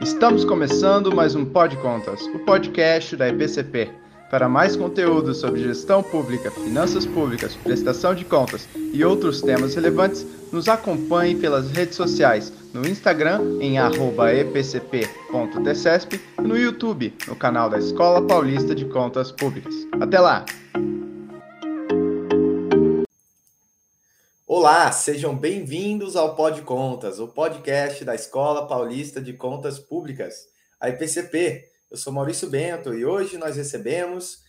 Estamos começando mais um Pod Contas, o podcast da EPCP. Para mais conteúdo sobre gestão pública, finanças públicas, prestação de contas e outros temas relevantes, nos acompanhe pelas redes sociais, no Instagram em epcp.tcesp e no YouTube, no canal da Escola Paulista de Contas Públicas. Até lá! Olá, sejam bem-vindos ao Pod Contas, o podcast da Escola Paulista de Contas Públicas, a IPCP. Eu sou Maurício Bento e hoje nós recebemos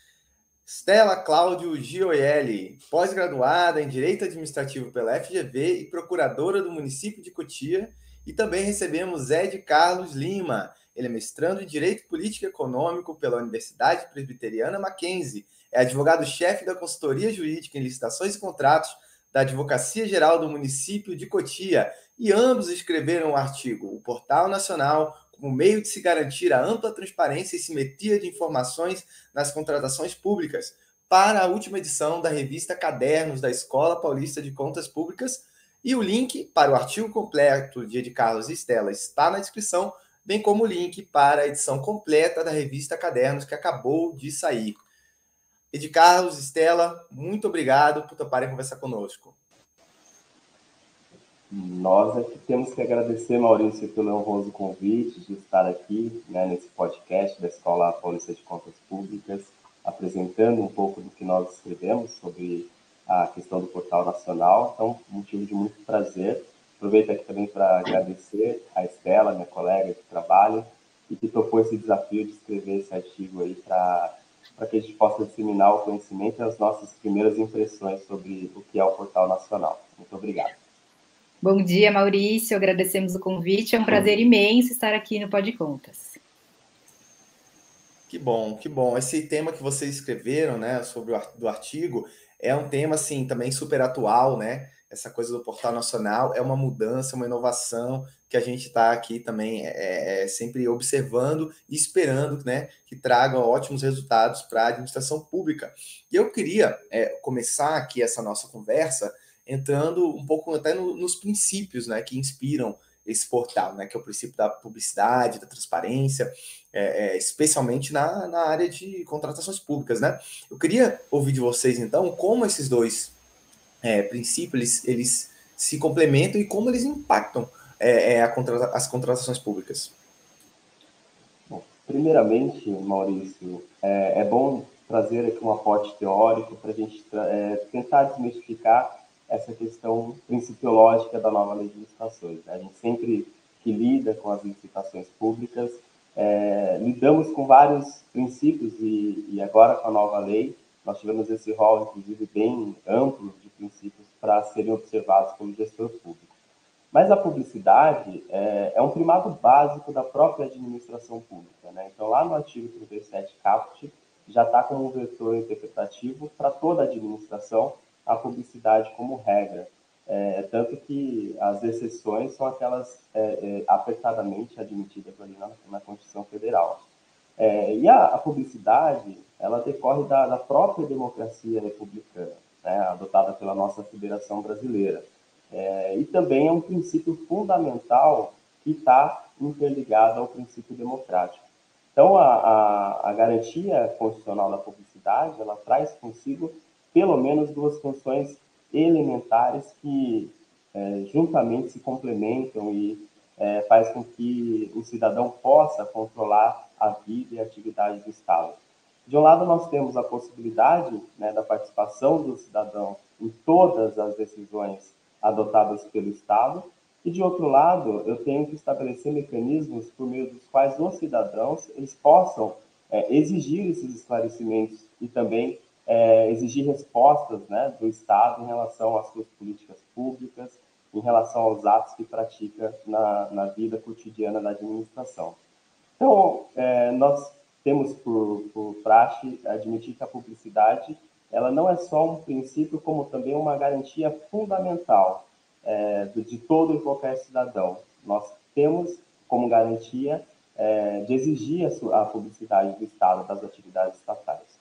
Stella Cláudio Gioielli, pós-graduada em Direito Administrativo pela FGV e procuradora do município de Cotia, e também recebemos Ed Carlos Lima. Ele é mestrando em Direito Político e Econômico pela Universidade Presbiteriana Mackenzie, é advogado-chefe da consultoria jurídica em licitações e contratos da Advocacia Geral do município de Cotia, e ambos escreveram o um artigo O Portal Nacional como meio de se garantir a ampla transparência e simetria de informações nas contratações públicas, para a última edição da revista Cadernos da Escola Paulista de Contas Públicas, e o link para o artigo completo de Ed Carlos e Estela está na descrição, bem como o link para a edição completa da revista Cadernos que acabou de sair. Ed Carlos, Estela, muito obrigado por toparem conversar conosco. Nós é que temos que agradecer, Maurício, pelo honroso convite de estar aqui né, nesse podcast da Escola Paulista de Contas Públicas, apresentando um pouco do que nós escrevemos sobre a questão do Portal Nacional. Então, motivo de muito prazer. Aproveito aqui também para agradecer a Estela, minha colega de trabalho, e que topou esse desafio de escrever esse artigo aí para para que a gente possa disseminar o conhecimento e as nossas primeiras impressões sobre o que é o Portal Nacional. Muito obrigado. Bom dia, Maurício. Agradecemos o convite. É um prazer imenso estar aqui no Pod Contas. Que bom, que bom. Esse tema que vocês escreveram, né, sobre o do artigo, é um tema assim também super atual, né? essa coisa do portal nacional é uma mudança, uma inovação que a gente está aqui também é, é, sempre observando e esperando né, que tragam ótimos resultados para a administração pública. E eu queria é, começar aqui essa nossa conversa entrando um pouco até no, nos princípios né, que inspiram esse portal, né, que é o princípio da publicidade, da transparência, é, é, especialmente na, na área de contratações públicas. Né? Eu queria ouvir de vocês, então, como esses dois é, princípio, eles, eles se complementam e como eles impactam é, é, contra, as contratações públicas? Bom, primeiramente, Maurício, é, é, bom trazer aqui um aporte teórico para a gente é, tentar desmistificar essa questão principiológica da nova lei de licitações. Né? A gente sempre que lida com as licitações públicas, é, lidamos com vários princípios e, e agora com a nova lei, nós tivemos esse rol, inclusive, bem amplo de princípios para serem observados pelo gestor público. Mas a publicidade é, é, um primado básico da própria administração pública. Né? Então, lá no artigo 37 caput, já está como um vetor interpretativo para toda a administração a publicidade como regra. É, tanto que as exceções são aquelas é, é, apertadamente admitidas ali na, na Constituição Federal. É, e a, a, publicidade, ela decorre da, da própria democracia republicana né, adotada pela nossa Federação Brasileira. É, e também é um princípio fundamental que está interligado ao princípio democrático. Então, a, a, a, garantia constitucional da publicidade, ela traz consigo pelo menos duas funções elementares que é, juntamente se complementam e é, faz com que o cidadão possa controlar a vida e a atividade do Estado. De um lado, nós temos a possibilidade né, da participação do cidadão em todas as decisões adotadas pelo Estado, e de outro lado, eu tenho que estabelecer mecanismos por meio dos quais os cidadãos eles possam é, exigir esses esclarecimentos e também é, exigir respostas né, do Estado em relação às suas políticas públicas, em relação aos atos que pratica na, na vida cotidiana da administração. Então, é, nós temos por, por praxe admitir que a publicidade ela não é só um princípio, como também uma garantia fundamental é, de todo e qualquer cidadão. Nós temos como garantia é, de exigir a, a, publicidade do Estado das atividades estatais.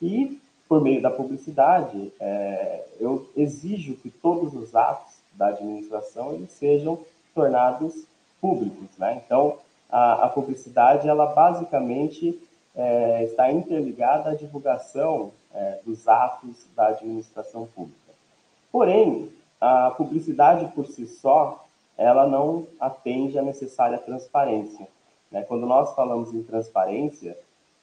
E, por meio da publicidade, é, eu exijo que todos os atos da administração eles sejam tornados públicos. Né? Então, a, a publicidade, ela basicamente é, está interligada à divulgação é, dos atos da administração pública. Porém, a publicidade por si só, ela não atende à necessária transparência. Né? Quando nós falamos em transparência,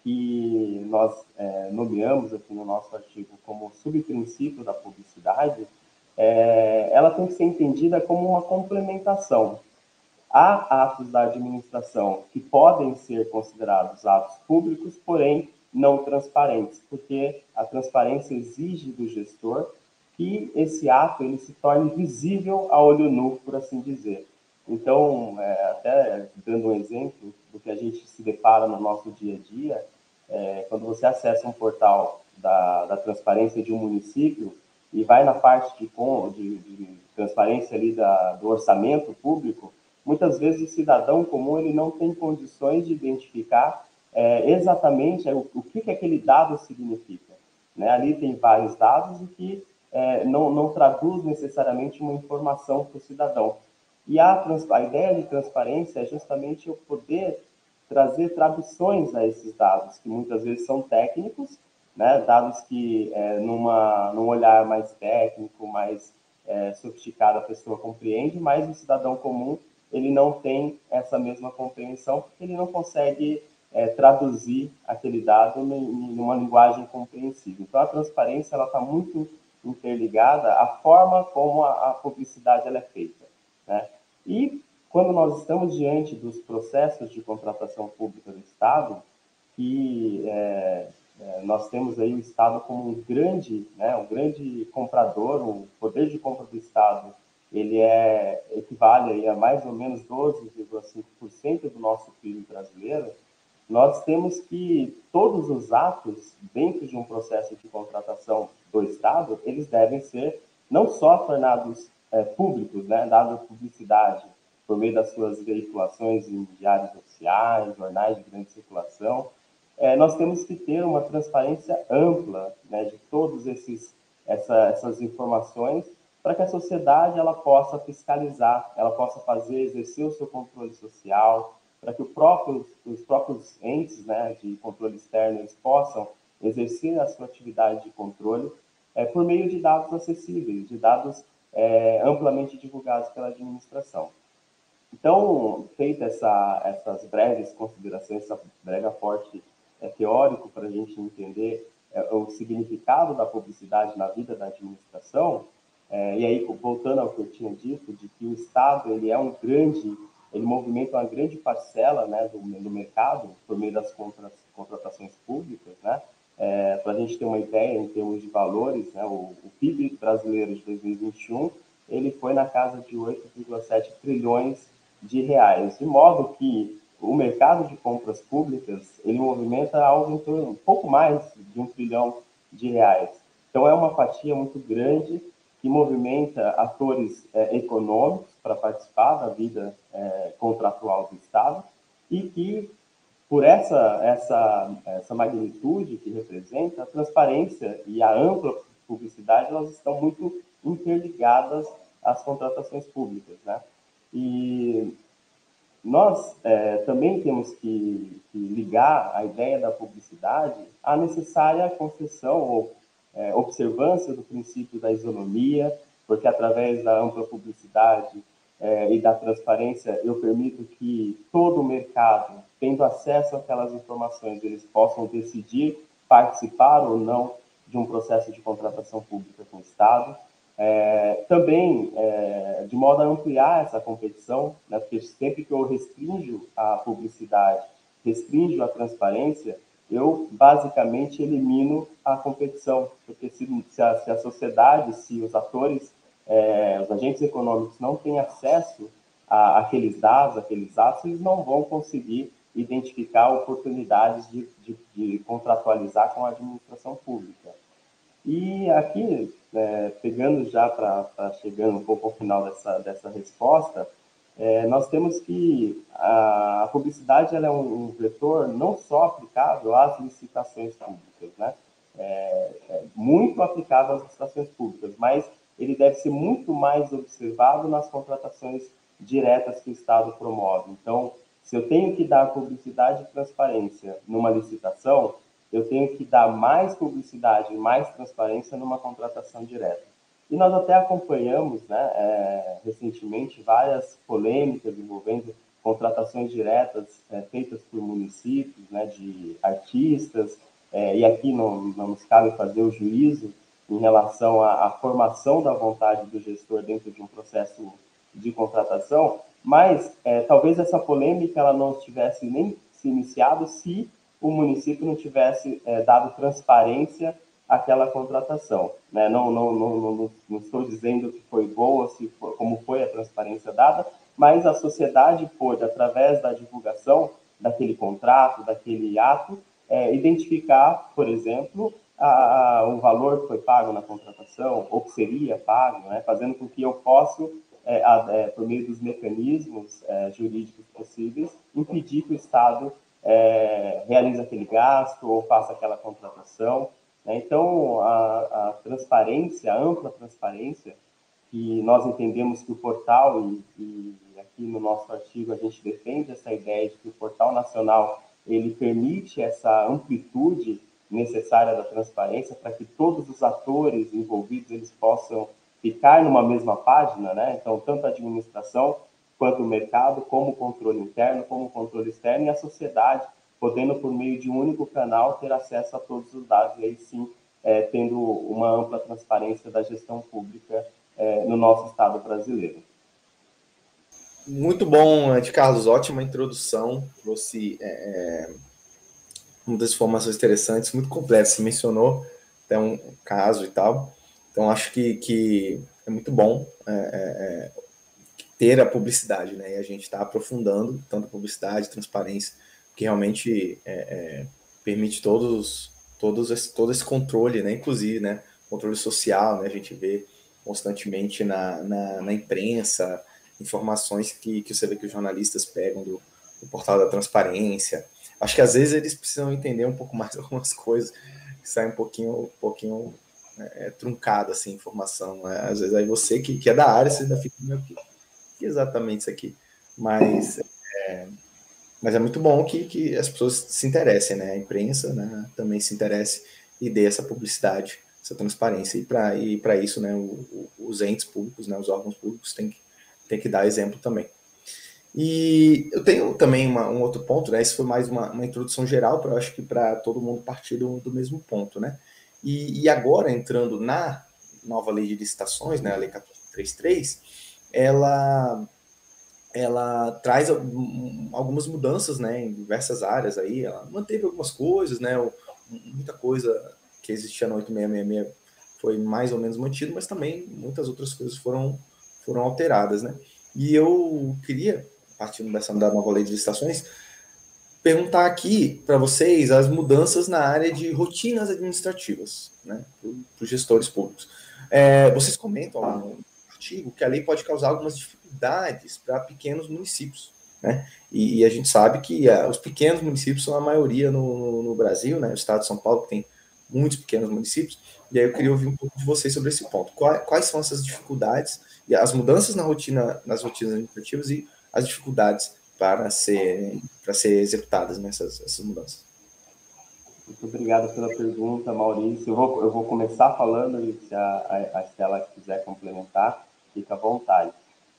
que nós é, nomeamos aqui no nosso artigo como subprincípio da publicidade, é, ela tem que ser entendida como uma complementação. Há atos da administração que podem ser considerados atos públicos, porém não transparentes, porque a transparência exige do gestor que esse ato ele se torne visível a olho nu, por assim dizer. Então, é, até dando um exemplo do que a gente se depara no nosso dia a dia, é, quando você acessa um portal da, da, transparência de um município e vai na parte de, de, de transparência ali da, do orçamento público, muitas vezes o cidadão comum ele não tem condições de identificar é, exatamente o, o que, que aquele dado significa. Né? Ali tem vários dados e que é, não, não traduz necessariamente uma informação para o cidadão. E a, a ideia de transparência é justamente eu poder trazer traduções a esses dados, que muitas vezes são técnicos, né, dados que, é, numa, num olhar mais técnico, mais é, sofisticado, a pessoa compreende, mas o cidadão comum ele não tem essa mesma compreensão, porque ele não consegue é, traduzir aquele dado em uma linguagem compreensível. Então, a transparência ela está muito interligada à forma como a, a publicidade ela é feita. Né? E quando nós estamos diante dos processos de contratação pública do Estado, que é, é, nós temos aí o Estado como um grande, né, um grande comprador, o poder de compra do Estado, ele é equivale a mais ou menos 12,5% do nosso PIB brasileiro. Nós temos que todos os atos dentro de um processo de contratação do Estado, eles devem ser não só tornados é, públicos, né, dada publicidade, por meio das suas veiculações em diários oficiais, jornais de grande circulação, é, nós temos que ter uma transparência ampla né, de todas essa, essas informações para que a sociedade ela possa fiscalizar, ela possa fazer, exercer o seu controle social, para que próprio, os próprios entes né, de controle externo eles possam exercer a sua atividade de controle é, por meio de dados acessíveis, de dados é, amplamente divulgados pela administração. Então, feita essa, essas breves considerações, essa breve aporte é, teórico para a gente entender é, o significado da publicidade na vida da administração, é, e aí voltando ao que eu tinha dito, de que o Estado ele é um grande, ele movimenta uma grande parcela né, do, do mercado por meio das contratações públicas, né? É, para a gente ter uma ideia em termos de valores, né, o, o PIB brasileiro de 2021 ele foi na casa de 8,7 trilhões de reais, de modo que o mercado de compras públicas ele movimenta algo em torno um pouco mais de um trilhão de reais. Então é uma fatia muito grande que movimenta atores é, econômicos para participar da vida é, contratual do Estado e que por essa essa essa magnitude que representa a transparência e a ampla publicidade elas estão muito interligadas às contratações públicas, né? E nós é, também temos que, que, ligar a ideia da publicidade à necessária concessão ou é, observância do princípio da isonomia, porque através da ampla publicidade é, e da transparência eu permito que todo o mercado, tendo acesso àquelas informações, eles possam decidir participar ou não de um processo de contratação pública com o Estado. É, também, é, de modo a ampliar essa competição, né, porque sempre que eu restringo a publicidade, restringo a transparência, eu basicamente elimino a competição, porque se, se, a, se a, sociedade, se os atores, é, os agentes econômicos não têm acesso a, aqueles dados, aqueles atos, eles não vão conseguir identificar oportunidades de, de, de contratualizar com a administração pública. E aqui, é, pegando já para chegando um pouco ao final dessa, dessa resposta, é, nós temos que a, a publicidade é um, um, vetor não só aplicável às licitações públicas, né? É, é muito aplicável às licitações públicas, mas ele deve ser muito mais observado nas contratações diretas que o Estado promove. Então, Se eu tenho que dar publicidade e transparência numa licitação, eu tenho que dar mais publicidade e mais transparência numa contratação direta. E nós até acompanhamos, né, é, recentemente, várias polêmicas envolvendo contratações diretas é, feitas por municípios, né, de artistas, é, e aqui não, não nos cabe fazer o juízo em relação à, à, formação da vontade do gestor dentro de um processo de contratação, mas é, talvez essa polêmica ela não tivesse nem se iniciado se o município não tivesse é, dado transparência àquela contratação. Né? Não, não, não, não, não estou dizendo que foi boa, se foi, como foi a transparência dada, mas a sociedade pôde, através da divulgação daquele contrato, daquele ato, é, identificar, por exemplo, a, a, o valor que foi pago na contratação, ou que seria pago, né? fazendo com que eu possa, é, é, por meio dos mecanismos é, jurídicos possíveis, impedir que o Estado é, realize aquele gasto ou faça aquela contratação. Né? Então, a, a, transparência, a ampla transparência, que nós entendemos que o portal, e, e aqui no nosso artigo a gente defende essa ideia de que o portal nacional ele permite essa amplitude necessária da transparência para que todos os atores envolvidos eles possam ficar numa mesma página, né? Então, tanto a administração quanto o mercado, como o controle interno, como o controle externo e a sociedade, podendo, por meio de um único canal, ter acesso a todos os dados e aí sim é, tendo uma ampla transparência da gestão pública é, no nosso Estado brasileiro. Muito bom, Ed Carlos, ótima introdução, trouxe é, é, muitas informações interessantes, muito completas, você mencionou até um caso e tal, então acho que, que é muito bom é, é, é ter a publicidade, né? E a gente está aprofundando tanto a publicidade, transparência, que realmente é, é, permite todos, todos esse, todo esse controle, né? Inclusive, né? Controle social, né? A gente vê constantemente na, na, na imprensa informações que, que você vê que os jornalistas pegam do, do portal da transparência. Acho que às vezes eles precisam entender um pouco mais algumas coisas que saem um pouquinho, um pouquinho é, truncada assim, informação. Né? Às vezes aí você que, que é da área, você ainda fica meio que exatamente isso aqui. Mas é, mas é muito bom que, que as pessoas se interessem, né? A imprensa né, também se interesse e dê essa publicidade, essa transparência. E para e isso, né, o, o, os entes públicos, né, os órgãos públicos têm que, têm que dar exemplo também. E eu tenho também uma, um outro ponto, né? Isso foi mais uma, uma introdução geral, para acho que para todo mundo partir do, do mesmo ponto, né? E, e, agora, entrando na nova lei de licitações, né, a Lei 1433, ela ela traz algumas mudanças, né, em diversas áreas aí, ela manteve algumas coisas, né, muita coisa que existia no 8666 foi mais ou menos mantido, mas também muitas outras coisas foram, foram alteradas, né, e eu queria, partindo dessa da nova lei de licitações, perguntar aqui para vocês as mudanças na área de rotinas administrativas, né, para os gestores públicos. É, vocês comentam artigo que a lei pode causar algumas dificuldades para pequenos municípios. Né? E, e, a gente sabe que os pequenos municípios são a maioria no, no, no, Brasil, né? o estado de São Paulo tem muitos pequenos municípios, e aí eu queria ouvir um pouco de vocês sobre esse ponto. Quais, quais são essas dificuldades e as mudanças na rotina, nas rotinas administrativas e as dificuldades para ser, para ser executadas nessas essas mudanças? Muito obrigado pela pergunta, Maurício. Eu vou, eu vou começar falando, e se a, a Estela quiser complementar, fica à vontade.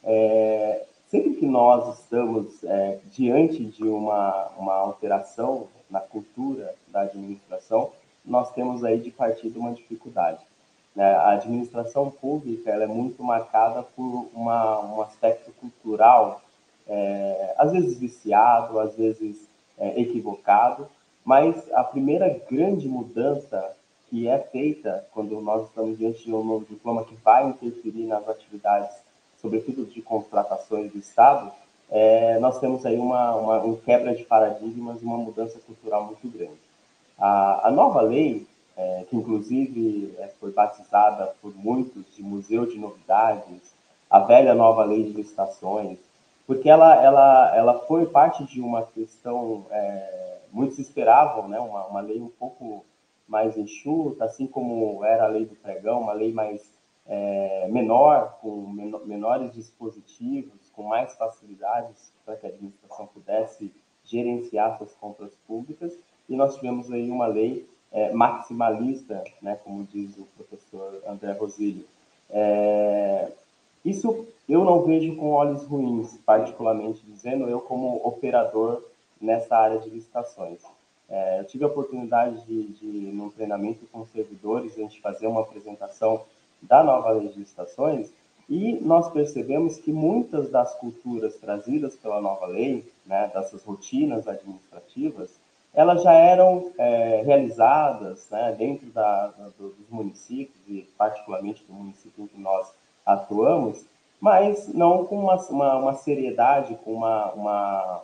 É, sempre que nós estamos é, diante de uma, uma alteração na cultura da administração, nós temos aí de partida uma dificuldade. Né? A administração pública ela é muito marcada por uma, um aspecto cultural, é, às vezes viciado, às vezes é, equivocado, mas a primeira grande mudança que é feita quando nós estamos diante de um novo diploma que vai interferir nas atividades, sobretudo de contratações do Estado, é, nós temos aí uma, uma um quebra de paradigmas, uma mudança cultural muito grande. A, a nova lei, é, que inclusive é, foi batizada por muitos de Museu de Novidades, a velha nova lei de licitações, porque ela, ela, ela foi parte de uma questão, é, muitos esperavam, né, uma, uma lei um pouco mais enxuta, assim como era a lei do pregão, uma lei mais é, menor, com menores dispositivos, com mais facilidades para que a administração pudesse gerenciar suas compras públicas, e nós tivemos aí uma lei é, maximalista, né, como diz o professor André Rosilho. É, isso eu não vejo com olhos ruins, particularmente dizendo, eu como operador nessa área de licitações. É, eu tive a oportunidade de, de, num treinamento com servidores, a gente fazer uma apresentação da nova lei de licitações, e nós percebemos que muitas das culturas trazidas pela nova lei, né, dessas rotinas administrativas, elas já eram é, realizadas né, dentro da, da, dos municípios, e particularmente do município em que nós atuamos, mas não com uma, uma, uma seriedade, com uma, uma,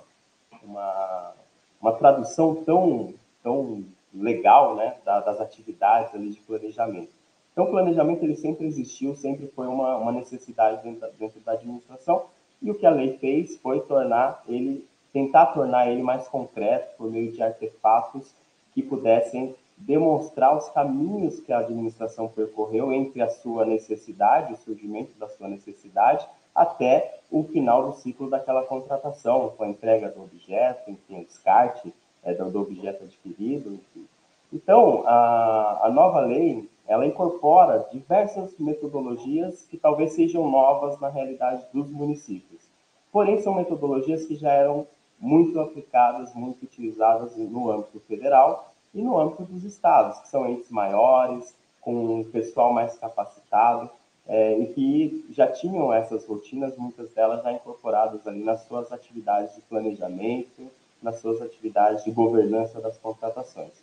uma, uma, tradução tão, tão legal né, das atividades ali de planejamento. Então, o planejamento ele sempre existiu, sempre foi uma, uma necessidade dentro, dentro da administração, e o que a lei fez foi tornar ele tentar tornar ele mais concreto por meio de artefatos que pudessem demonstrar os caminhos que a administração percorreu entre a sua necessidade, o surgimento da sua necessidade, até o final do ciclo daquela contratação, com a entrega do objeto, enfim, o descarte é, do, objeto adquirido. Enfim. Então, a, a nova lei, ela incorpora diversas metodologias que talvez sejam novas na realidade dos municípios. Porém, são metodologias que já eram muito aplicadas, muito utilizadas no âmbito federal e no âmbito dos estados, que são entes maiores, com um pessoal mais capacitado, é, e que já tinham essas rotinas, muitas delas já incorporadas ali nas suas atividades de planejamento, nas suas atividades de governança das contratações.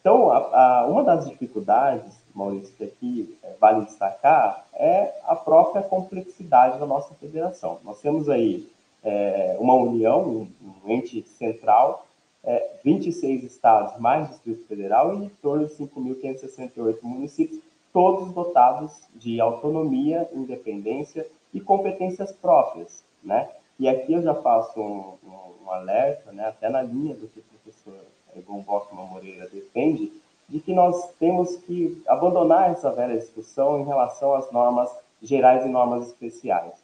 Então, a, a, uma das dificuldades, Maurício, que aqui é, vale destacar, é a própria complexidade da nossa federação. Nós temos aí é, uma união, um ente central, é, 26 estados mais Distrito Federal e em torno de 5.568 municípios, todos dotados de autonomia, independência e competências próprias, né? E aqui eu já faço um, um, um alerta, né, até na linha do que o professor Egon Bockman Moreira defende, de que nós temos que abandonar essa velha discussão em relação às normas gerais e normas especiais.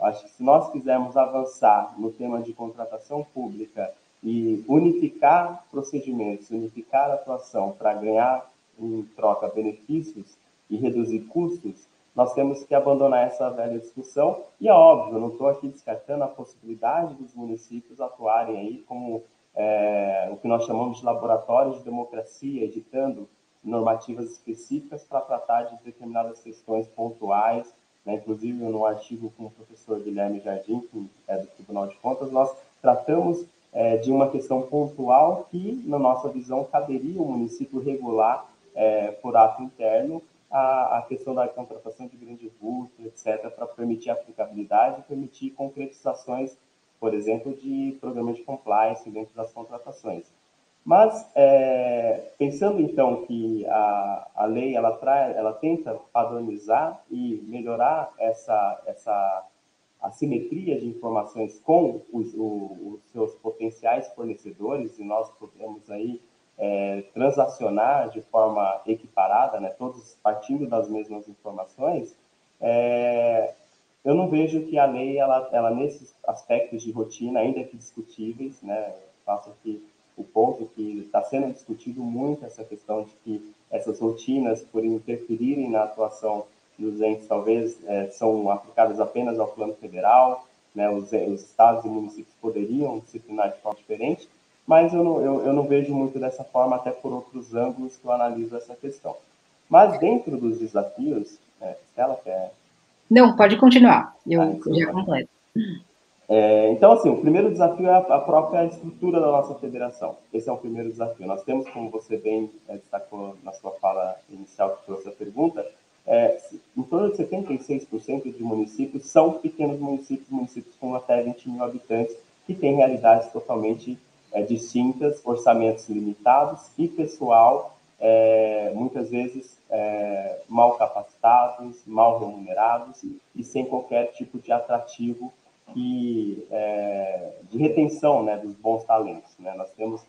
Acho que se nós quisermos avançar no tema de contratação pública e unificar procedimentos, unificar atuação para ganhar em troca benefícios e reduzir custos, nós temos que abandonar essa velha discussão. E é óbvio, não estou aqui descartando a possibilidade dos municípios atuarem aí como é, o que nós chamamos de laboratórios de democracia, editando normativas específicas para tratar de determinadas questões pontuais né? Inclusive, no artigo com o professor Guilherme Jardim, que é do Tribunal de Contas, nós tratamos é, de uma questão pontual que, na nossa visão, caberia o município regular é, por ato interno a, a, questão da contratação de grande vulto, etc., para permitir aplicabilidade permitir concretizações, por exemplo, de programas de compliance dentro das contratações. Mas, é, pensando então que a, a lei ela, traz, ela tenta padronizar e melhorar essa, essa assimetria de informações com os, o, os seus potenciais fornecedores, e nós podemos aí é, transacionar de forma equiparada, né, todos partindo das mesmas informações, é, eu não vejo que a lei, ela, ela nesses aspectos de rotina, ainda que discutíveis, né, faço aqui o ponto que está sendo discutido muito essa questão de que essas rotinas, por interferirem na atuação dos entes, talvez é, são aplicadas apenas ao plano federal, né, os, os, estados e municípios poderiam disciplinar de forma diferente, mas eu não, eu, eu não vejo muito dessa forma, até por outros ângulos que eu analiso essa questão. Mas dentro dos desafios, é, Stella quer... Não, pode continuar, eu ah, então já completo. É, então, assim, o primeiro desafio é a, própria estrutura da nossa federação. Esse é o primeiro desafio. Nós temos, como você bem é, destacou na sua fala inicial que trouxe a pergunta, é, em torno de 76% de municípios são pequenos municípios, municípios com até 20 mil habitantes, que têm realidades totalmente é, distintas, orçamentos limitados e pessoal, é, muitas vezes, é, mal capacitados, mal remunerados e sem qualquer tipo de atrativo que, é, de retenção né, dos bons talentos. Né? Nós temos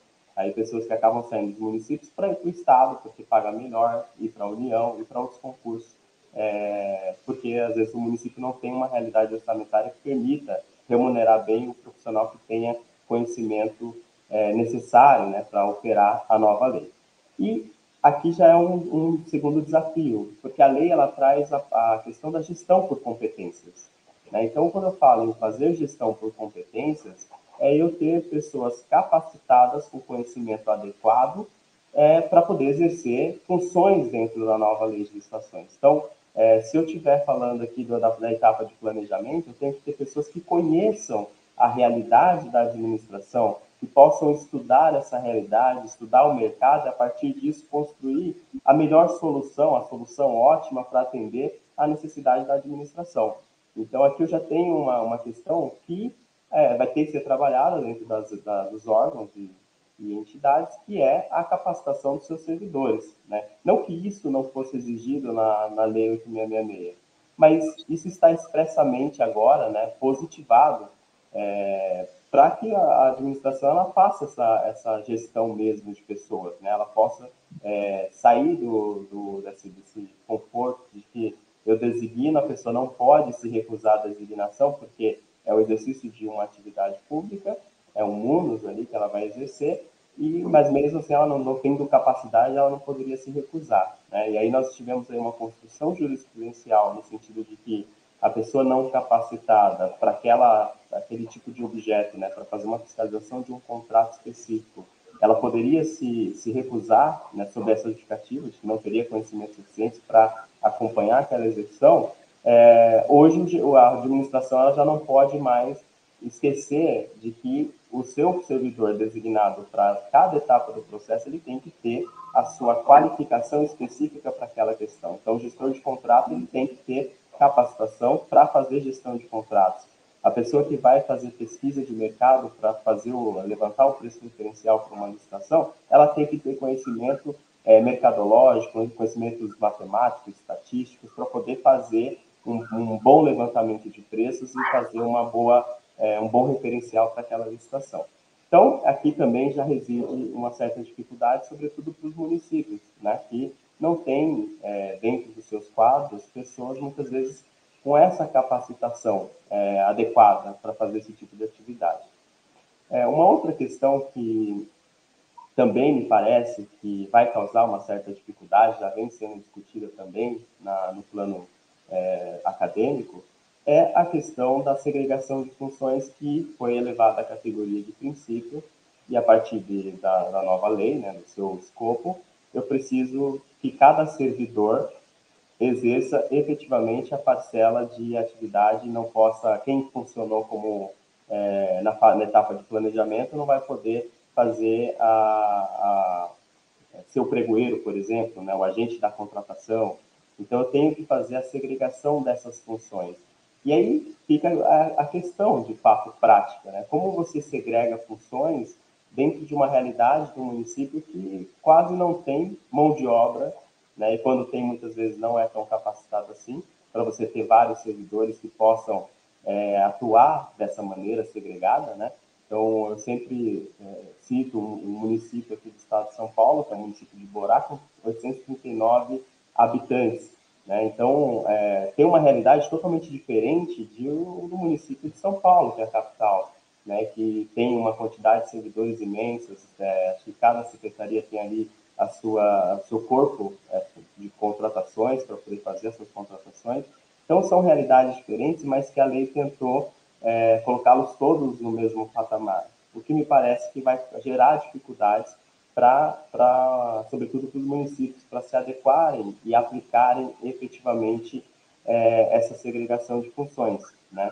aí pessoas que acabam saindo dos municípios para ir para o Estado, porque paga melhor, ir para a União, ir para outros concursos, é, porque às vezes o município não tem uma realidade orçamentária que permita remunerar bem o profissional que tenha conhecimento é, necessário né, para operar a nova lei. E aqui já é um, um, segundo desafio, porque a lei ela traz a, a questão da gestão por competências. Né? Então, quando eu falo em fazer gestão por competências, é eu ter pessoas capacitadas com conhecimento adequado é, para poder exercer funções dentro da nova licitações. Então, é, se eu estiver falando aqui do, da, da etapa de planejamento, eu tenho que ter pessoas que conheçam a realidade da administração, que possam estudar essa realidade, estudar o mercado e, a partir disso, construir a melhor solução, a solução ótima para atender a necessidade da administração. Então, aqui eu já tenho uma, uma questão que é, vai ter que ser trabalhada dentro das, da, dos órgãos e, e, entidades, que é a capacitação dos seus servidores. Né? Não que isso não fosse exigido na, na Lei 8666, mas isso está expressamente agora né, positivado é, para que a administração ela faça essa, essa gestão mesmo de pessoas, né? ela possa é, sair do, do desse, desse conforto de que eu designo, a pessoa não pode se recusar da designação, porque é o exercício de uma atividade pública, é um munus ali que ela vai exercer, e, mas mesmo assim, ela não, não tendo capacidade, ela não poderia se recusar. Né? E aí nós tivemos aí uma construção jurisprudencial no sentido de que a pessoa não capacitada para aquela aquele tipo de objeto, né, para fazer uma fiscalização de um contrato específico, ela poderia se, se recusar né, sob essa justificativa de que não teria conhecimento suficiente para acompanhar aquela execução, é, hoje a administração ela já não pode mais esquecer de que o seu servidor designado para cada etapa do processo ele tem que ter a sua qualificação específica para aquela questão. Então, o gestor de contrato ele tem que ter capacitação para fazer gestão de contratos. A pessoa que vai fazer pesquisa de mercado para fazer o, levantar o preço diferencial para uma licitação, ela tem que ter conhecimento é, mercadológico, conhecimentos matemáticos, estatísticos, para poder fazer um, um, bom levantamento de preços e fazer uma boa, é, um bom referencial para aquela licitação. Então, aqui também já reside uma certa dificuldade, sobretudo para os municípios, né, que não tem é, dentro dos seus quadros pessoas muitas vezes com essa capacitação é, adequada para fazer esse tipo de atividade. É, uma outra questão que também me parece que vai causar uma certa dificuldade, já vem sendo discutida também na, no plano é, acadêmico, é a questão da segregação de funções que foi elevada à categoria de princípio e a partir de, da, da nova lei, né, do seu escopo, eu preciso que cada servidor exerça efetivamente a parcela de atividade, não possa, quem funcionou como é, na, na, etapa de planejamento não vai poder fazer a, a ser o pregoeiro, por exemplo, né, o agente da contratação. Então eu tenho que fazer a segregação dessas funções. E aí fica a, a questão de fato prática, né? Como você segrega funções dentro de uma realidade do município que quase não tem mão de obra, né? E quando tem, muitas vezes não é tão capacitado assim, para você ter vários servidores que possam é, atuar dessa maneira segregada, né? Então, eu sempre é, cito um, um, município aqui do estado de São Paulo, que é o município de Borá, com 839 habitantes. Né? Então, é, tem uma realidade totalmente diferente de, do município de São Paulo, que é a capital né, que tem uma quantidade de servidores imensas, é, acho que cada secretaria tem ali a sua seu corpo é, de contratações para poder fazer as suas contratações. Então são realidades diferentes, mas que a lei tentou é, colocá-los todos no mesmo patamar, o que me parece que vai gerar dificuldades para, sobretudo para os municípios, para se adequarem e aplicarem efetivamente é, essa segregação de funções, né?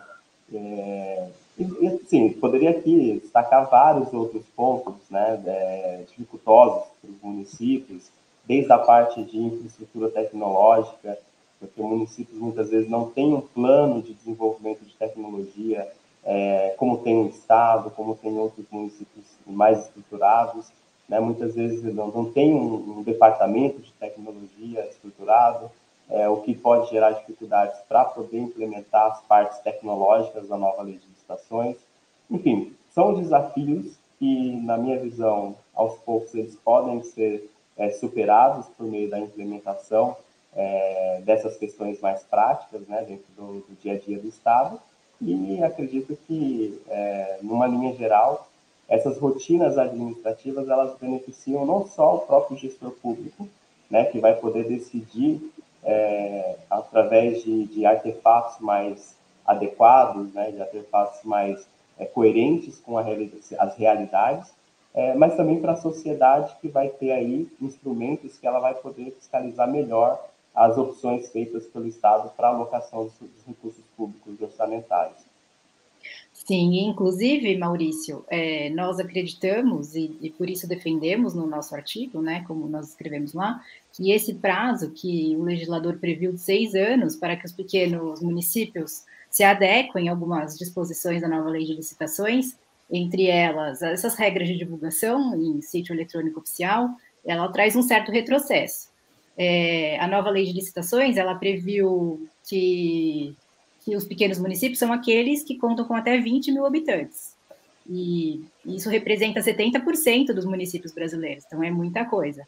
É, e, sim, poderia aqui destacar vários outros pontos né, é, dificultosos para os municípios, desde a parte de infraestrutura tecnológica, porque municípios muitas vezes não têm um plano de desenvolvimento de tecnologia, é, como tem o Estado, como tem outros municípios mais estruturados, né, muitas vezes não, não tem um, um departamento de tecnologia estruturado, é, o que pode gerar dificuldades para poder implementar as partes tecnológicas da nova licitações. Enfim, são desafios que, na minha visão, aos poucos eles podem ser é, superados por meio da implementação é, dessas questões mais práticas, né, dentro do, do, dia a dia do Estado, e acredito que, é, numa linha geral, essas rotinas administrativas elas beneficiam não só o próprio gestor público, né, que vai poder decidir é, através de, de, artefatos mais adequados, né, de artefatos mais é, coerentes com as realidades, é, mas também para a sociedade que vai ter aí instrumentos que ela vai poder fiscalizar melhor as opções feitas pelo Estado para alocação dos, dos recursos públicos orçamentários. Sim, inclusive, Maurício, é, nós acreditamos e, e, por isso defendemos no nosso artigo, né, como nós escrevemos lá, que esse prazo que o legislador previu de seis anos para que os pequenos municípios se adequem a algumas disposições da nova lei de licitações, entre elas essas regras de divulgação em sítio eletrônico oficial, ela traz um certo retrocesso. É, a nova lei de licitações, ela previu que que os pequenos municípios são aqueles que contam com até 20 mil habitantes. E isso representa 70% dos municípios brasileiros, então é muita coisa.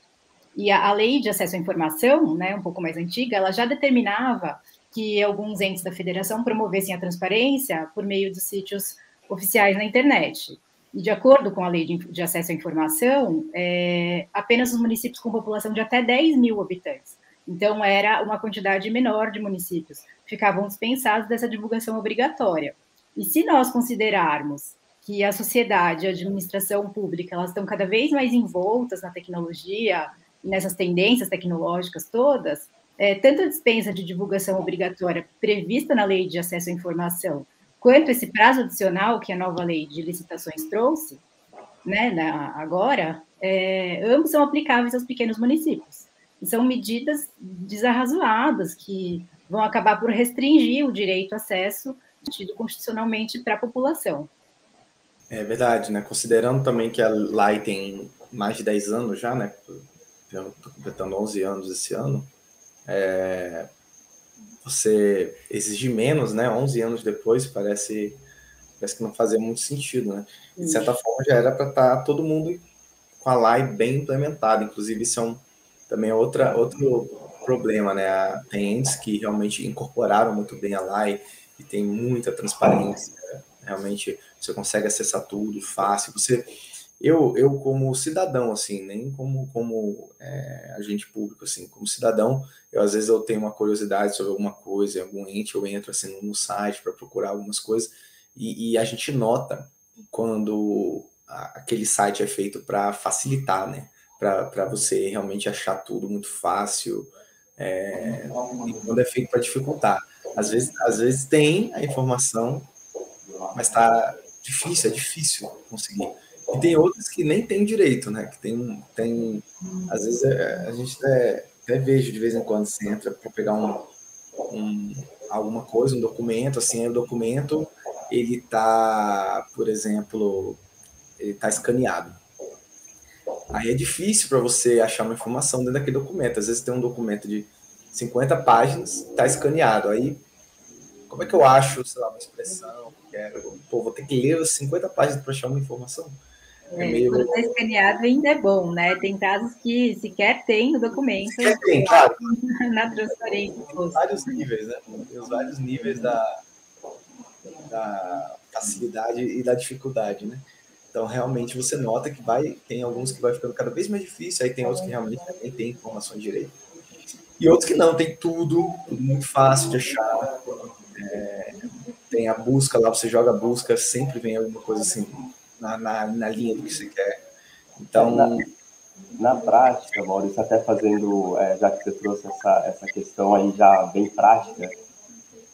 E a, a, lei de acesso à informação, né, um pouco mais antiga, ela já determinava que alguns entes da federação promovessem a transparência por meio dos sítios oficiais na internet. E de acordo com a lei de, de acesso à informação, é, apenas os municípios com população de até 10 mil habitantes. Então, era uma quantidade menor de municípios ficavam dispensados dessa divulgação obrigatória. E se nós considerarmos que a sociedade, a administração pública, elas estão cada vez mais envoltas na tecnologia, nessas tendências tecnológicas todas, é, tanto a dispensa de divulgação obrigatória prevista na lei de acesso à informação, quanto esse prazo adicional que a nova lei de licitações trouxe, né, na, agora, é, ambos são aplicáveis aos pequenos municípios. São medidas desarrazoadas que vão acabar por restringir o direito ao acesso tido constitucionalmente para a população. É verdade, né? Considerando também que a LAI tem mais de 10 anos já, né? Estou completando 11 anos esse ano. É... Você exigir menos, né? 11 anos depois, parece, parece que não fazia muito sentido, né? De certa forma, já era para estar tá todo mundo com a LAI bem implementada. Inclusive, isso é um, também é outra, outro problema, né? Tem entes que realmente incorporaram muito bem a LAI e tem muita transparência. Realmente você consegue acessar tudo fácil. Você, eu, eu como cidadão, assim, nem como como é, agente público, assim, como cidadão, eu às vezes eu tenho uma curiosidade sobre alguma coisa, algum ente, eu entro assim no site para procurar algumas coisas e, e, a gente nota quando aquele site é feito para facilitar, né? Para você realmente achar tudo muito fácil, é, quando é feito para dificultar. Às vezes, às vezes tem a informação, mas está difícil, é difícil conseguir. E tem outras que nem tem direito, né? Que tem, tem às vezes é, a gente até, até vejo de vez em quando você entra para pegar um, um, alguma coisa, um documento, assim, o documento ele tá, por exemplo, ele tá escaneado. Aí é difícil para você achar uma informação dentro daquele documento. Às vezes tem um documento de 50 páginas, está escaneado. Aí, como é que eu acho, sei lá, uma expressão que quero? Pô, vou ter que ler as 50 páginas para achar uma informação. É, é meio... Quando está escaneado ainda é bom, né? Tem casos que sequer tem o documento. Sequer tem, claro. Na transparência. Tem vários níveis, né? Tem os vários níveis da, da facilidade e da dificuldade, né? Então, realmente, você nota que vai, tem alguns que vai ficando cada vez mais difícil, aí tem outros que realmente nem tem informações direito. E outros que não, tem tudo, tudo muito fácil de achar. É, tem a busca lá, você joga a busca, sempre vem alguma coisa assim na, na, na linha do que você quer. Então. Na, na prática, Maurício, até fazendo, é, já que você trouxe essa, essa questão aí já bem prática,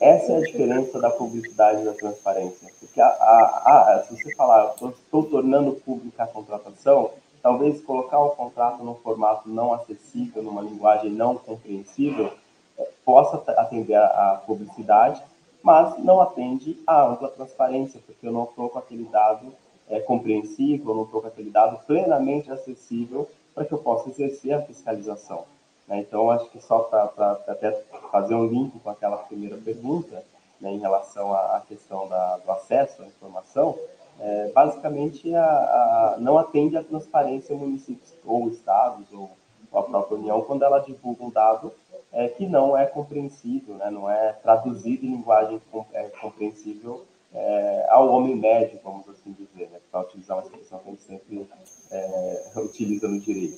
essa é a diferença da publicidade e da transparência. Porque a, a, a, se você falar, estou tornando pública a contratação, talvez colocar o contrato num formato não acessível, numa linguagem não compreensível, é, possa atender a, publicidade, mas não atende à ampla transparência, porque eu não estou com aquele dado é, compreensível, eu não estou com aquele dado plenamente acessível para que eu possa exercer a fiscalização. Né? Então, acho que só para até fazer um link com aquela primeira pergunta, né, em relação à, à questão da, do acesso à informação, é, basicamente a, a, não atende à transparência municípios ou estados ou a própria União, quando ela divulga um dado é, que não é compreensível, né, não é traduzido em linguagem é, compreensível é, ao homem médio, vamos assim dizer, né, para utilizar uma expressão que a gente sempre é, utiliza no direito.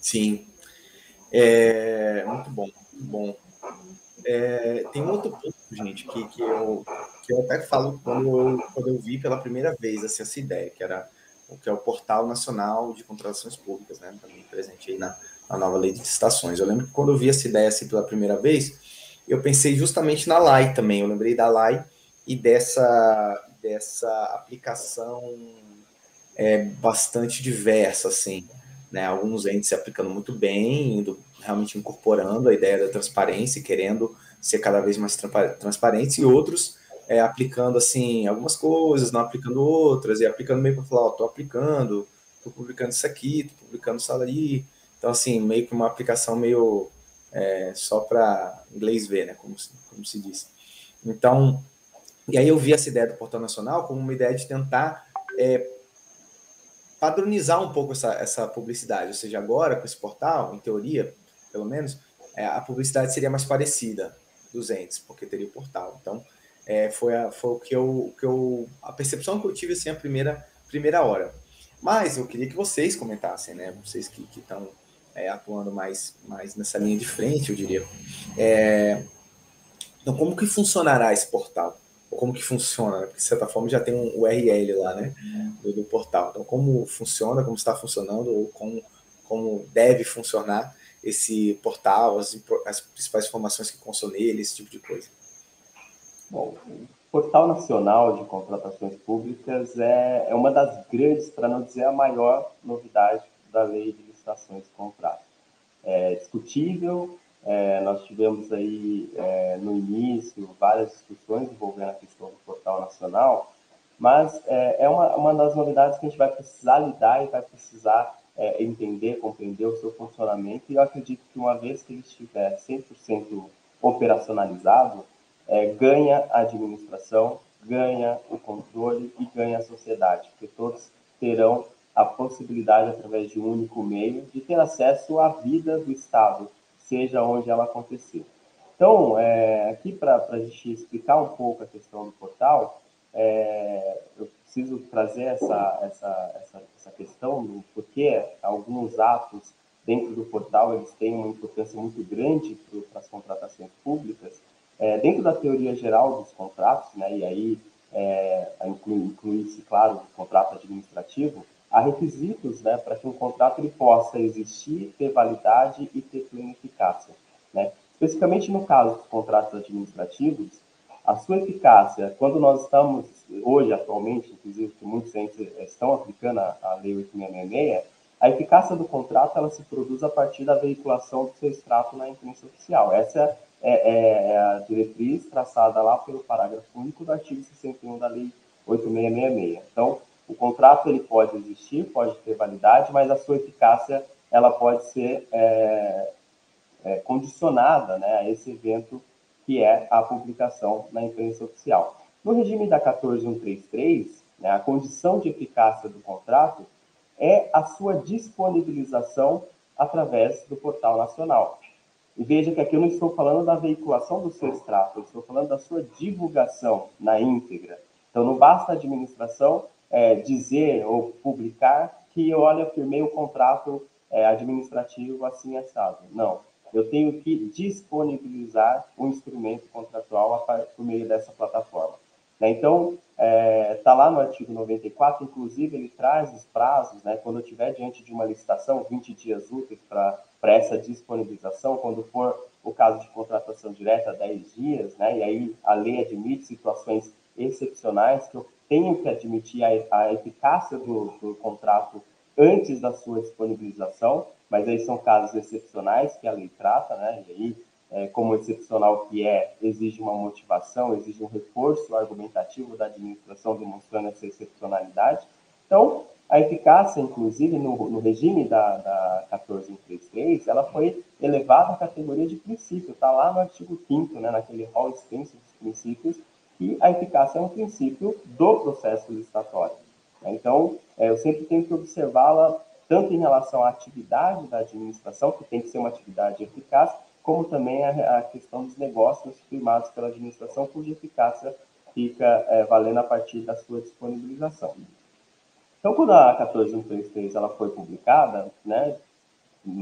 Sim, é, muito bom, bom. É, tem um outro ponto, gente, que, que, eu, que eu até falo quando eu, quando eu vi pela primeira vez assim, essa ideia, que era o que é o Portal Nacional de Contratações Públicas, né, também presente aí na, na nova lei de licitações. Eu lembro que quando eu vi essa ideia assim pela primeira vez, eu pensei justamente na LAI também, eu lembrei da LAI e dessa, dessa aplicação é, bastante diversa, assim, né, alguns entes se aplicando muito bem, indo realmente incorporando a ideia da transparência, querendo ser cada vez mais transparentes, e outros é, aplicando assim algumas coisas, não aplicando outras, e aplicando meio para falar, ó, tô aplicando, tô publicando isso aqui, tô publicando isso ali. Então, assim, meio que uma aplicação meio é, só para inglês ver, né? Como, como se diz. Então, e aí eu vi essa ideia do Portal Nacional como uma ideia de tentar é, padronizar um pouco essa, essa publicidade. Ou seja, agora com esse portal, em teoria, pelo menos, é, a publicidade seria mais parecida dos entes, porque teria o portal. Então, é, foi, a, foi o que eu, que eu. A percepção que eu tive assim a primeira, primeira hora. Mas eu queria que vocês comentassem, né? Vocês que estão é, atuando mais, mais nessa linha de frente, eu diria. É, então, como que funcionará esse portal? Ou como que funciona? Porque, de certa forma, já tem um URL lá, né? Do, do portal. Então, como funciona, como está funcionando, ou como, como deve funcionar esse portal, as, as principais informações que constam nele, esse tipo de coisa? Bom, o Portal Nacional de Contratações Públicas é, é uma das grandes, para não dizer a maior novidade da lei de licitações e contratos. É discutível, é, nós tivemos aí é, no início várias discussões envolvendo a questão do Portal Nacional, mas é, é uma, uma das novidades que a gente vai precisar lidar e vai precisar é, entender, compreender o seu funcionamento, e eu acredito que uma vez que ele estiver 100% operacionalizado, é, ganha a administração, ganha o controle e ganha a sociedade, porque todos terão a possibilidade, através de um único meio, de ter acesso à vida do Estado, seja onde ela acontecer. Então, é, aqui para a gente explicar um pouco a questão do portal, é, eu preciso trazer essa, essa, essa, essa questão do porquê alguns atos dentro do portal eles têm uma importância muito grande para as contratações públicas. É, dentro da teoria geral dos contratos, né, e aí é, inclui-se, claro, o contrato administrativo, há requisitos né, para que um contrato ele possa existir, ter validade e ter plena eficácia. Né? Especificamente no caso dos contratos administrativos, a sua eficácia, quando nós estamos hoje, atualmente, inclusive que muitos entes estão aplicando a, a Lei 8666, a eficácia do contrato ela se produz a partir da veiculação do seu extrato na imprensa oficial. Essa é, é, é a diretriz traçada lá pelo parágrafo único do artigo 61 da Lei 8666. Então, o contrato ele pode existir, pode ter validade, mas a sua eficácia ela pode ser é, é, condicionada né, a esse evento que é a publicação na imprensa oficial. No regime da 14133, né, a condição de eficácia do contrato é a sua disponibilização através do portal nacional. E veja que aqui eu não estou falando da veiculação do seu extrato, eu estou falando da sua divulgação na íntegra. Então, não basta a administração é, dizer ou publicar que, olha, firmei o contrato é, administrativo assim assado. Não eu tenho que disponibilizar o instrumento contratual por meio dessa plataforma. Né? Então, está é, tá lá no artigo 94, inclusive, ele traz os prazos, né? quando eu estiver diante de uma licitação, 20 dias úteis para essa disponibilização, quando for o caso de contratação direta, 10 dias, né? e aí a lei admite situações excepcionais que eu tenho que admitir a, a eficácia do, do contrato antes da sua disponibilização, mas aí são casos excepcionais que a lei trata, né? E aí, é, como excepcional que é, exige uma motivação, exige um reforço argumentativo da administração demonstrando essa excepcionalidade. Então, a eficácia, inclusive, no, no regime da, da 14133, ela foi elevada à categoria de princípio, está lá no artigo 5 né, naquele rol extenso dos princípios, que a eficácia é um princípio do processo licitatório. Então, é, eu sempre tenho que observá-la tanto em relação à atividade da administração, que tem que ser uma atividade eficaz, como também a, a questão dos negócios firmados pela administração, cuja eficácia fica é, valendo a partir da sua disponibilização. Então, quando a 14133 ela foi publicada, né,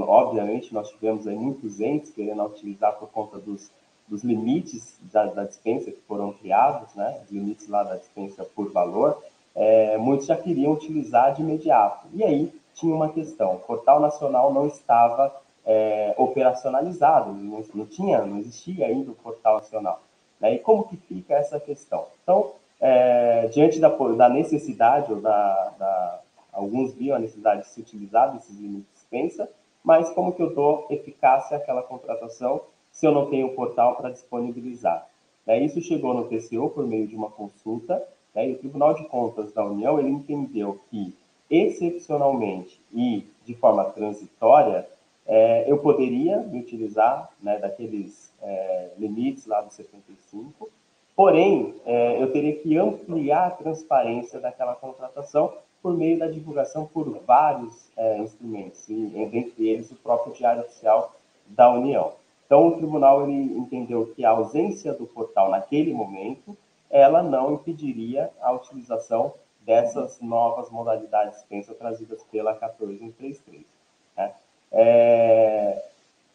obviamente nós tivemos aí muitos entes querendo utilizar por conta dos, dos limites da, da dispensa que foram criados, né, os limites lá da dispensa por valor, é, muitos já queriam utilizar de imediato. E aí tinha uma questão, o portal nacional não estava é, operacionalizado, não, não, tinha, não existia ainda o portal nacional. Né? E como que fica essa questão? Então, é, diante da, da, necessidade, ou da, da, alguns viam a necessidade de se utilizar desses limites de dispensa, mas como que eu dou eficácia àquela contratação se eu não tenho o portal para disponibilizar? Né? Isso chegou no TCU por meio de uma consulta, né? e o Tribunal de Contas da União ele entendeu que, excepcionalmente e de forma transitória, é, eu poderia me utilizar né, daqueles é, limites lá do 75, porém, é, eu teria que ampliar a transparência daquela contratação por meio da divulgação por vários é, instrumentos, e dentre eles o próprio Diário Oficial da União. Então, o tribunal ele entendeu que a ausência do portal naquele momento, ela não impediria a utilização dessas novas modalidades pensa trazidas pela 14133. Né? É...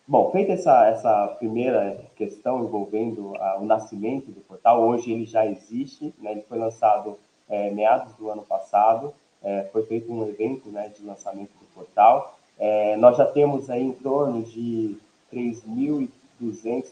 Bom, feita essa, essa primeira questão envolvendo a, o nascimento do portal, hoje ele já existe, né? ele foi lançado é, meados do ano passado, é, foi feito um evento né, de lançamento do portal. É, nós já temos aí em torno de 3.200,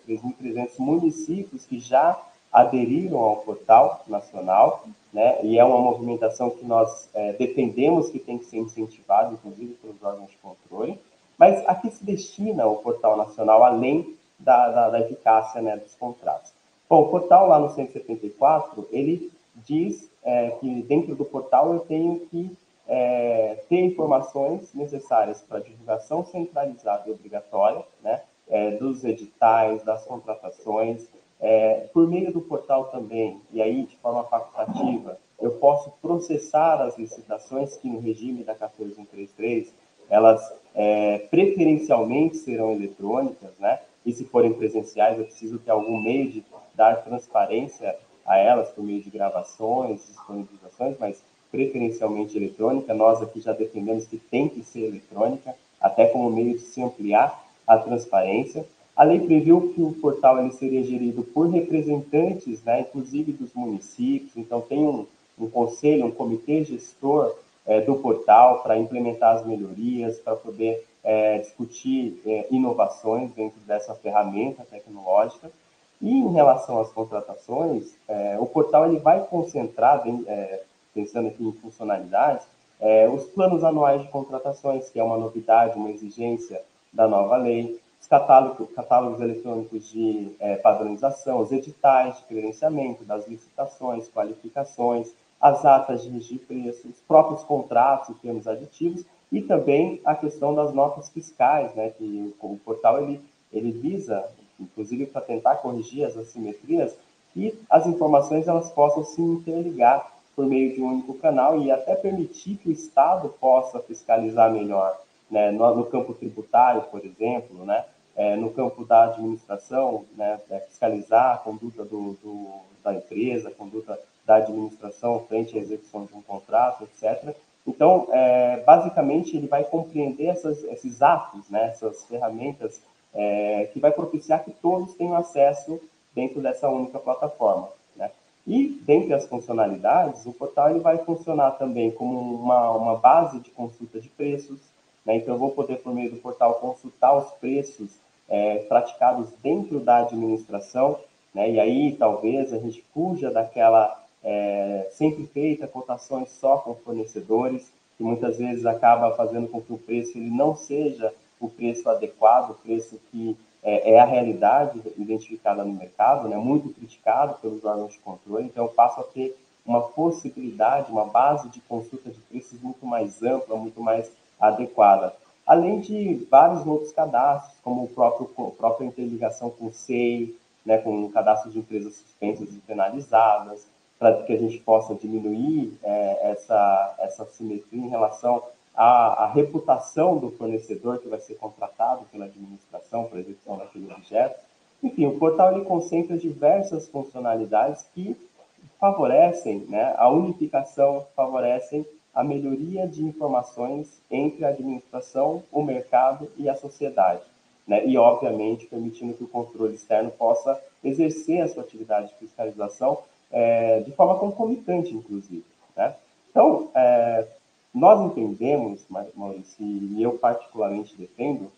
3.300 municípios que já aderiram ao portal nacional, né, e é uma movimentação que nós é, defendemos que tem que ser incentivada, inclusive pelos órgãos de controle. Mas a que se destina o portal nacional, além da, da, da eficácia né, dos contratos? Bom, o portal lá no 174, ele diz é, que dentro do portal eu tenho que é, ter informações necessárias para divulgação centralizada e obrigatória, né, é, dos editais, das contratações, é, por meio do portal também, e aí de forma facultativa, eu posso processar as licitações que no regime da 14133, elas é, preferencialmente serão eletrônicas, né, e se forem presenciais, eu preciso ter algum meio de dar transparência a elas por meio de gravações, disponibilizações, mas preferencialmente eletrônica. Nós aqui já defendemos que tem que ser eletrônica, até como meio de se ampliar a transparência. A lei previu que o portal ele seria gerido por representantes, né, inclusive dos municípios, então tem um, um conselho, um comitê gestor é, do portal para implementar as melhorias, para poder é, discutir é, inovações dentro dessa ferramenta tecnológica. E em relação às contratações, é, o portal ele vai concentrar, é, pensando aqui em funcionalidades, é, os planos anuais de contratações, que é uma novidade, uma exigência da nova lei, os catálogos, catálogos eletrônicos de é, padronização, os editais de credenciamento das licitações, qualificações, as atas de registro de preço, os próprios contratos e termos aditivos, e também a questão das notas fiscais, né, que o, o portal ele, ele visa inclusive para tentar corrigir as assimetrias, e as informações elas possam se interligar por meio de um único canal e até permitir que o Estado possa fiscalizar melhor, né? no, no campo tributário, por exemplo, né? É, no campo da administração, né? É fiscalizar a conduta do, do, da empresa, a conduta da administração frente à execução de um contrato, etc. Então, é, basicamente, ele vai compreender essas, esses atos, né? essas ferramentas é, que vai propiciar que todos tenham acesso dentro dessa única plataforma. Né? E, dentre as funcionalidades, o portal ele vai funcionar também como uma, uma base de consulta de preços. Né? Então, eu vou poder, por meio do portal, consultar os preços é, praticados dentro da administração. Né? E aí, talvez, a gente fuja daquela é, sempre feita cotações só com fornecedores, que muitas vezes acaba fazendo com que o preço ele não seja o preço adequado, o preço que é, é, a realidade identificada no mercado, né, muito criticado pelos órgãos de controle, então eu passo a ter uma possibilidade, uma base de consulta de preços muito mais ampla, muito mais adequada. Além de vários outros cadastros, como o próprio a própria interligação com o SEI, né, com o cadastro de empresas suspensas e penalizadas, para que a gente possa diminuir é, essa, essa simetria em relação a, a, reputação do fornecedor que vai ser contratado pela administração para execução daquele objeto. Enfim, o portal ele concentra diversas funcionalidades que favorecem né, a unificação, favorecem a melhoria de informações entre a administração, o mercado e a sociedade. Né? E, obviamente, permitindo que o controle externo possa exercer a sua atividade de fiscalização é, de forma concomitante, inclusive. Né? Então, é, nós entendemos, Maurício, e eu particularmente defendo,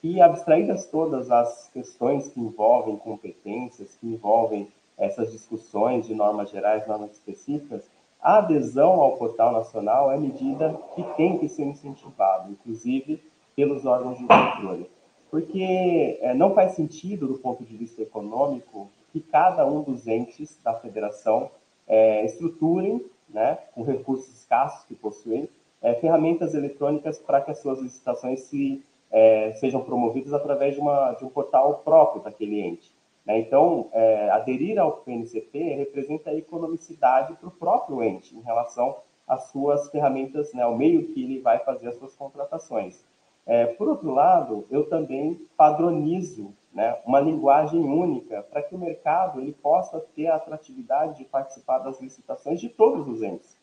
que abstraídas todas as questões que envolvem competências, que envolvem essas discussões de normas gerais, normas específicas, a adesão ao portal nacional é medida que tem que ser incentivada, inclusive pelos órgãos de controle. Porque é, não faz sentido, do ponto de vista econômico, que cada um dos entes da federação é, estruturem, né, com recursos escassos que possuem, é, ferramentas eletrônicas para que as suas licitações se, é, sejam promovidas através de, uma, de um portal próprio daquele ente. Né? Então, é, aderir ao PNCP representa economicidade para o próprio ente em relação às suas ferramentas, né, ao meio que ele vai fazer as suas contratações. É, por outro lado, eu também padronizo né, uma linguagem única para que o mercado ele possa ter a atratividade de participar das licitações de todos os entes.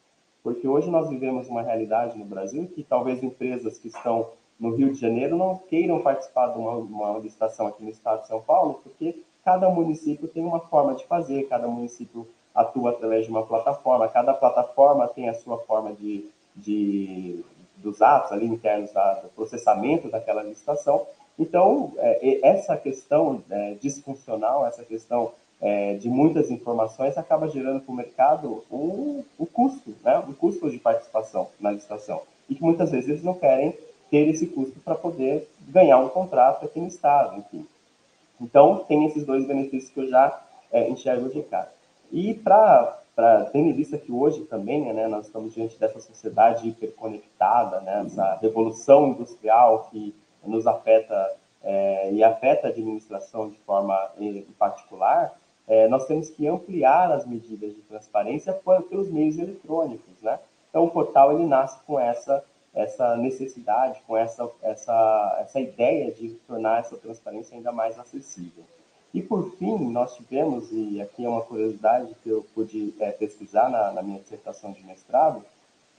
Porque hoje nós vivemos uma realidade no Brasil que talvez empresas que estão no Rio de Janeiro não queiram participar de uma, uma licitação aqui no estado de São Paulo, porque cada município tem uma forma de fazer, cada município atua através de uma plataforma, cada plataforma tem a sua forma de, de dos atos ali internos da, do processamento daquela licitação. Então, é, essa questão é, disfuncional, essa questão é, de muitas informações acaba gerando para o mercado o, o custo, né? o custo de participação na licitação. E que muitas vezes eles não querem ter esse custo para poder ganhar um contrato aqui no Estado, enfim. Então, tem esses dois benefícios que eu já é, enxergo de cara. E para tendo em vista que hoje também né, nós estamos diante dessa sociedade hiperconectada, né, essa revolução industrial que nos afeta é, e afeta a administração de forma em particular, é, nós temos que ampliar as medidas de transparência pelos meios eletrônicos, né? Então, o portal ele nasce com essa essa necessidade, com essa, essa, essa ideia de tornar essa transparência ainda mais acessível. E, por fim, nós tivemos, e aqui é uma curiosidade que eu pude é, pesquisar na, na, minha dissertação de mestrado,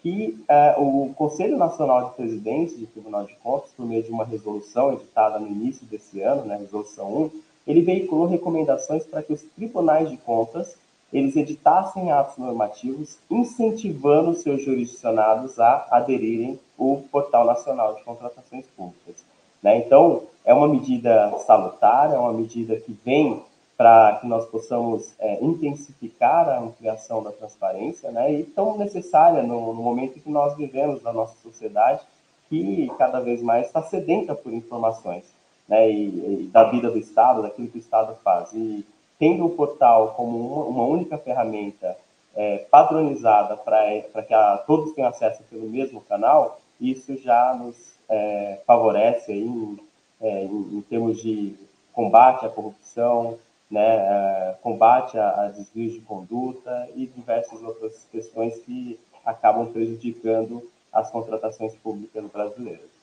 que é, o Conselho Nacional de Presidentes do Tribunal de Contas, por meio de uma resolução editada no início desse ano, né, Resolução 1, ele veiculou recomendações para que os tribunais de contas eles editassem atos normativos incentivando seus jurisdicionados a aderirem ao Portal Nacional de Contratações Públicas. Né? Então, é uma medida salutar, é uma medida que vem para que nós possamos é, intensificar a ampliação da transparência, né? e tão necessária no, no momento que nós vivemos na nossa sociedade, que cada vez mais está sedenta por informações, né? E, e, da vida do Estado, daquilo que o Estado faz. E tendo o portal como uma, uma única ferramenta é, padronizada para que a, todos tenham acesso pelo mesmo canal, isso já nos é, favorece aí em, é, em, em, termos de combate à corrupção, né, é, combate a, a desvios de conduta e diversas outras questões que acabam prejudicando as contratações públicas brasileiras.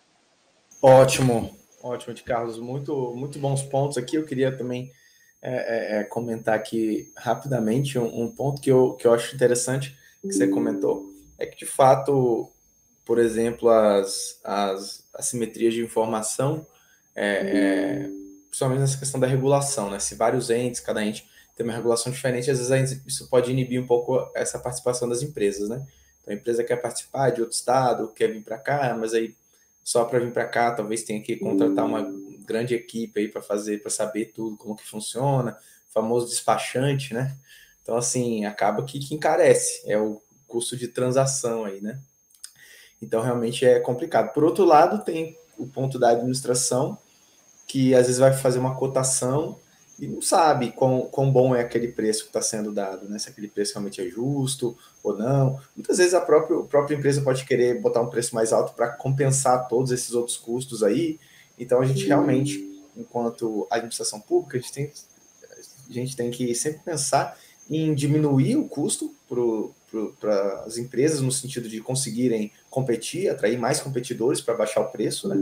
Ótimo, ótimo, de Carlos, muito, muito bons pontos aqui. Eu queria também é, é, é, comentar aqui rapidamente um, um, ponto que eu, que eu acho interessante que você comentou, é que de fato, por exemplo, as, as assimetrias de informação, é, é, principalmente nessa questão da regulação, né? Se vários entes, cada ente tem uma regulação diferente, às vezes isso pode inibir um pouco essa participação das empresas, né? Então a empresa quer participar de outro estado, quer vir para cá, mas aí só para vir para cá talvez tenha que contratar uma grande equipe aí para fazer, para saber tudo, como que funciona, famoso despachante, né? Então, assim, acaba que, que encarece, é o custo de transação aí, né? Então, realmente é complicado. Por outro lado, tem o ponto da administração, que às vezes vai fazer uma cotação e não sabe quão, quão bom é aquele preço que está sendo dado, né? Se aquele preço realmente é justo ou não. Muitas vezes a própria, a própria empresa pode querer botar um preço mais alto para compensar todos esses outros custos aí, então a gente realmente, enquanto administração pública, a gente tem, a gente tem que sempre pensar em diminuir o custo para as empresas, no sentido de conseguirem competir, atrair mais competidores para baixar o preço, né?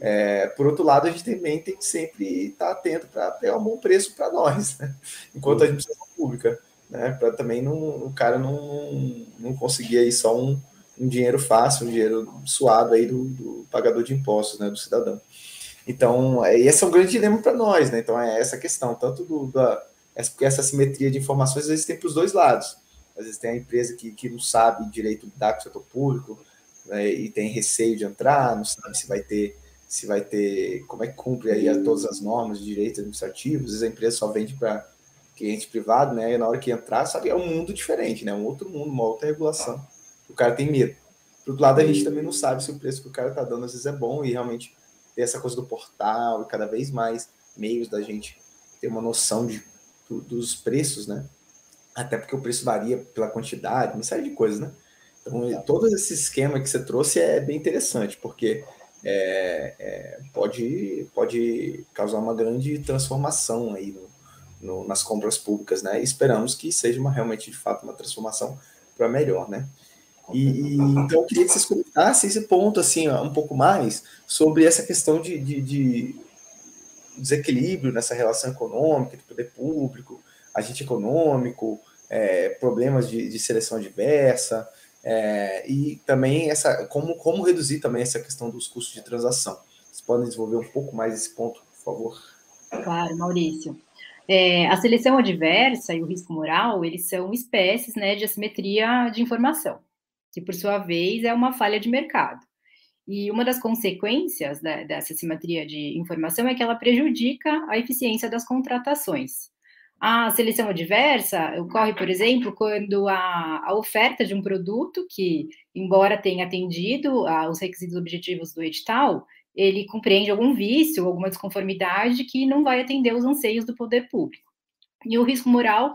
É, por outro lado, a gente também tem que sempre estar atento para ter um bom preço para nós, né? enquanto a administração pública, né? Para também não, o cara não, não conseguir aí só um, um dinheiro fácil, um dinheiro suado aí do, do pagador de impostos, né? Do cidadão. Então, é, esse é um grande dilema para nós, né? Então, é essa questão, tanto do, da, porque essa simetria de informações às vezes tem para os dois lados. Às vezes tem a empresa que, que não sabe direito lidar com o setor público né, e tem receio de entrar, não sabe se vai ter se vai ter, como é que cumpre aí a todas as normas de direitos administrativos, às vezes a empresa só vende para cliente privado, né? E na hora que entrar, sabe, é um mundo diferente, né? Um outro mundo, uma outra regulação. O cara tem medo. Por outro lado, a gente também não sabe se o preço que o cara tá dando às vezes é bom e realmente ter essa coisa do portal e cada vez mais meios da gente ter uma noção de, do, dos preços, né? Até porque o preço varia pela quantidade, uma série de coisas, né? Então, todo esse esquema que você trouxe é bem interessante, porque é, é, pode, pode causar uma grande transformação aí no, no, nas compras públicas, né? E esperamos que seja uma, realmente, de fato, uma transformação para melhor, né? E, então eu queria que vocês comentassem esse ponto assim um pouco mais sobre essa questão de, de, de desequilíbrio nessa relação econômica do poder público, agente econômico, é, problemas de, de, seleção adversa, é, e também essa como, como reduzir também essa questão dos custos de transação. Vocês podem desenvolver um pouco mais esse ponto, por favor? Claro, Maurício. É, a seleção adversa e o risco moral, eles são espécies né, de assimetria de informação, que por sua vez é uma falha de mercado. E uma das consequências da, dessa assimetria de informação é que ela prejudica a eficiência das contratações. A seleção adversa ocorre, por exemplo, quando a, a oferta de um produto que, embora tenha atendido aos requisitos objetivos do edital, ele compreende algum vício, alguma desconformidade que não vai atender os anseios do poder público. E o risco moral,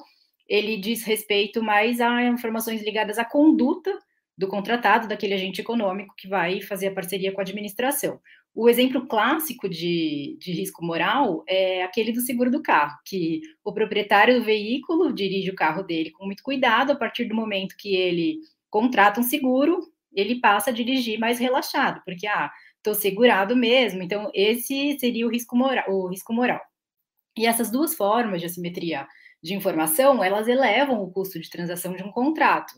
ele diz respeito mais a informações ligadas à conduta do contratado, daquele agente econômico que vai fazer a parceria com a administração. O exemplo clássico de, de, risco moral é aquele do seguro do carro, que o proprietário do veículo dirige o carro dele com muito cuidado, a partir do momento que ele contrata um seguro, ele passa a dirigir mais relaxado, porque, ah, estou segurado mesmo, então esse seria o risco, moral, o risco moral. E essas duas formas de assimetria de informação, elas elevam o custo de transação de um contrato,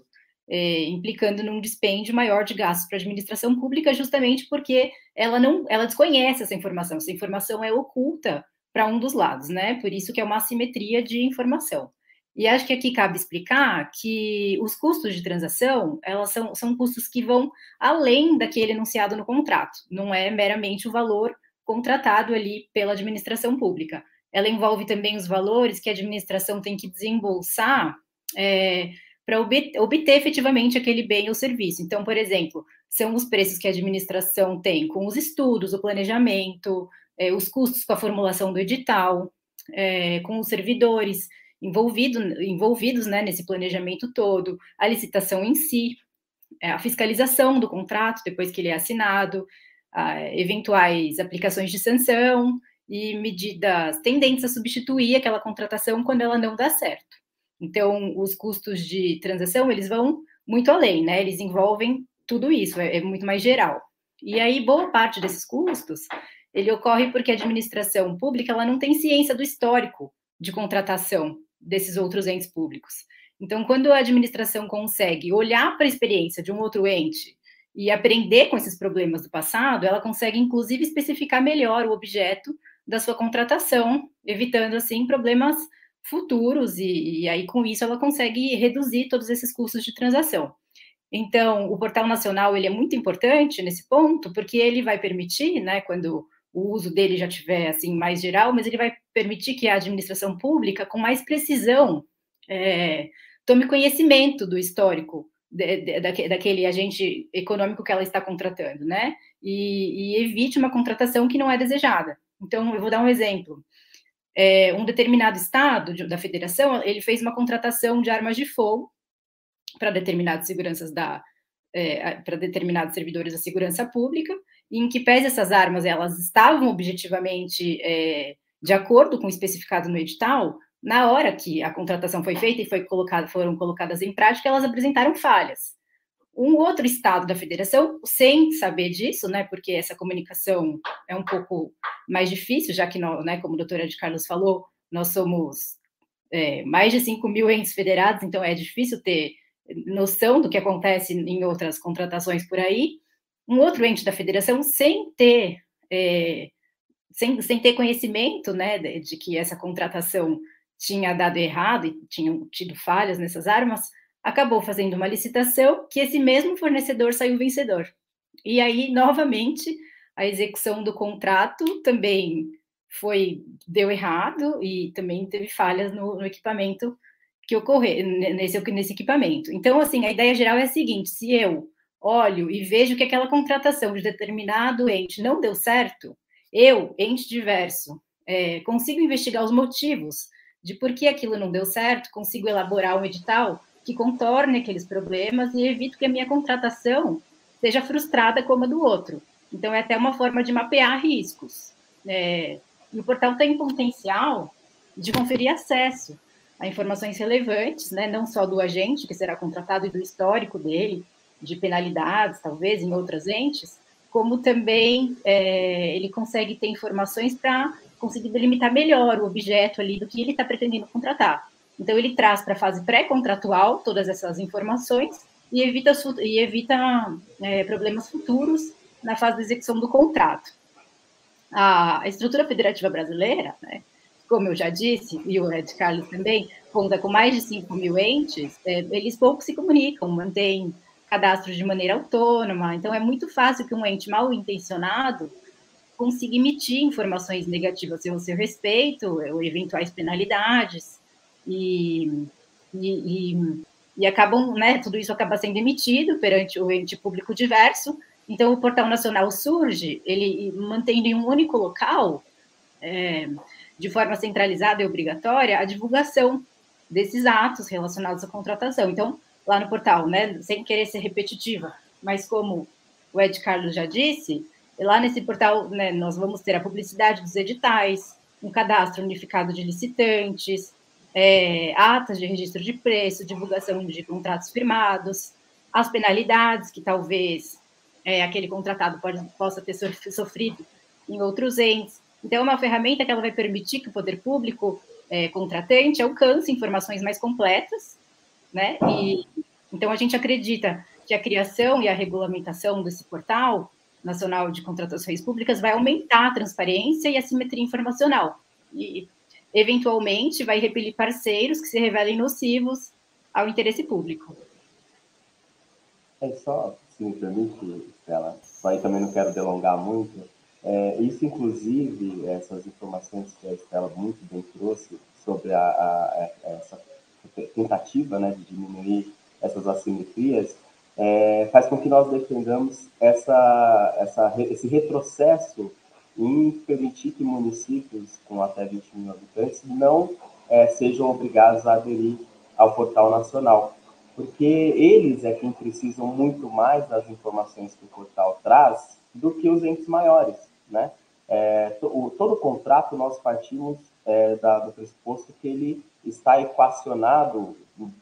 é, implicando num dispêndio maior de gastos para a administração pública, justamente porque ela não, ela desconhece essa informação. Essa informação é oculta para um dos lados, né? Por isso que é uma assimetria de informação. E acho que aqui cabe explicar que os custos de transação, elas são, são custos que vão além daquele enunciado no contrato. Não é meramente o valor contratado ali pela administração pública. Ela envolve também os valores que a administração tem que desembolsar é, para obter, obter efetivamente aquele bem ou serviço. Então, por exemplo, são os preços que a administração tem com os estudos, o planejamento, é, os custos com a formulação do edital, é, com os servidores envolvido, envolvidos né, nesse planejamento todo, a licitação em si, é, a fiscalização do contrato depois que ele é assinado, eventuais aplicações de sanção e medidas tendentes a substituir aquela contratação quando ela não dá certo. Então, os custos de transação, eles vão muito além, né? Eles envolvem tudo isso, é, é muito mais geral. E aí, boa parte desses custos, ele ocorre porque a administração pública, ela não tem ciência do histórico de contratação desses outros entes públicos. Então, quando a administração consegue olhar para a experiência de um outro ente e aprender com esses problemas do passado, ela consegue, inclusive, especificar melhor o objeto da sua contratação, evitando, assim, problemas futuros, e, e, aí com isso ela consegue reduzir todos esses custos de transação. Então, o portal nacional ele é muito importante nesse ponto, porque ele vai permitir, né, quando o uso dele já tiver assim mais geral, mas ele vai permitir que a administração pública, com mais precisão, é, tome conhecimento do histórico de, de, daquele agente econômico que ela está contratando, né? E, e evite uma contratação que não é desejada. Então, eu vou dar um exemplo é, um determinado estado de, da federação, ele fez uma contratação de armas de fogo para determinadas seguranças da é, para determinados servidores da segurança pública, em que pese essas armas elas estavam objetivamente é, de acordo com o especificado no edital, na hora que a contratação foi feita e foi colocada, foram colocadas em prática, elas apresentaram falhas. Um outro estado da federação, sem saber disso, né, porque essa comunicação é um pouco mais difícil, já que, nós, né, como a doutora de Carlos falou, nós somos é, mais de 5 mil entes federados, então é difícil ter noção do que acontece em outras contratações por aí. Um outro ente da federação, sem ter, é, sem, sem ter conhecimento né, de, de que essa contratação tinha dado errado e tinham tido falhas nessas armas, acabou fazendo uma licitação que esse mesmo fornecedor saiu vencedor. E aí, novamente, a execução do contrato também foi deu errado e também teve falhas no, no equipamento que ocorrer nesse, nesse equipamento. Então, assim, a ideia geral é a seguinte: se eu olho e vejo que aquela contratação de determinado ente não deu certo, eu, ente diverso, é, consigo investigar os motivos de por que aquilo não deu certo, consigo elaborar um edital que contorne aqueles problemas e evito que a minha contratação seja frustrada como a do outro. Então, é até uma forma de mapear riscos. É, e o portal tem potencial de conferir acesso a informações relevantes, né, não só do agente que será contratado e do histórico dele, de penalidades, talvez, em outras entes, como também é, ele consegue ter informações para conseguir delimitar melhor o objeto ali do que ele está pretendendo contratar. Então, ele traz para a fase pré-contratual todas essas informações e evita, e evita é, problemas futuros na fase de execução do contrato. A, estrutura federativa brasileira, né, como eu já disse, e o Ed Carlos também, conta com mais de 5 mil entes, é, eles pouco se comunicam, mantêm cadastros de maneira autônoma, então é muito fácil que um ente mal intencionado consiga emitir informações negativas a seu respeito, ou eventuais penalidades, e, e, e, e, acabam, né, tudo isso acaba sendo emitido perante o ente público diverso. Então, o Portal Nacional surge, ele mantendo em um único local, é, de forma centralizada e obrigatória, a divulgação desses atos relacionados à contratação. Então, lá no portal, né, sem querer ser repetitiva, mas como o Ed Carlos já disse, lá nesse portal né, nós vamos ter a publicidade dos editais, um cadastro unificado de licitantes, é, atas de registro de preço, divulgação de contratos firmados, as penalidades que talvez é, aquele contratado pode, possa ter sofrido em outros entes. Então, é uma ferramenta que ela vai permitir que o poder público é, contratante alcance informações mais completas, né? E, então, a gente acredita que a criação e a regulamentação desse portal nacional de contratações públicas vai aumentar a transparência e a simetria informacional. E eventualmente vai repelir parceiros que se revelem nocivos ao interesse público. É só, se me permite, Stella, só aí também não quero delongar muito, é, isso inclusive, essas informações que a Estela muito bem trouxe sobre a, a, a essa tentativa né, de diminuir essas assimetrias, é, faz com que nós defendamos essa, essa, esse retrocesso em permitir que municípios com até 20 mil habitantes não é, sejam obrigados a aderir ao portal nacional, porque eles é quem precisam muito mais das informações que o portal traz do que os entes maiores, né? É, to, todo contrato nós partimos é, da, do pressuposto que ele está equacionado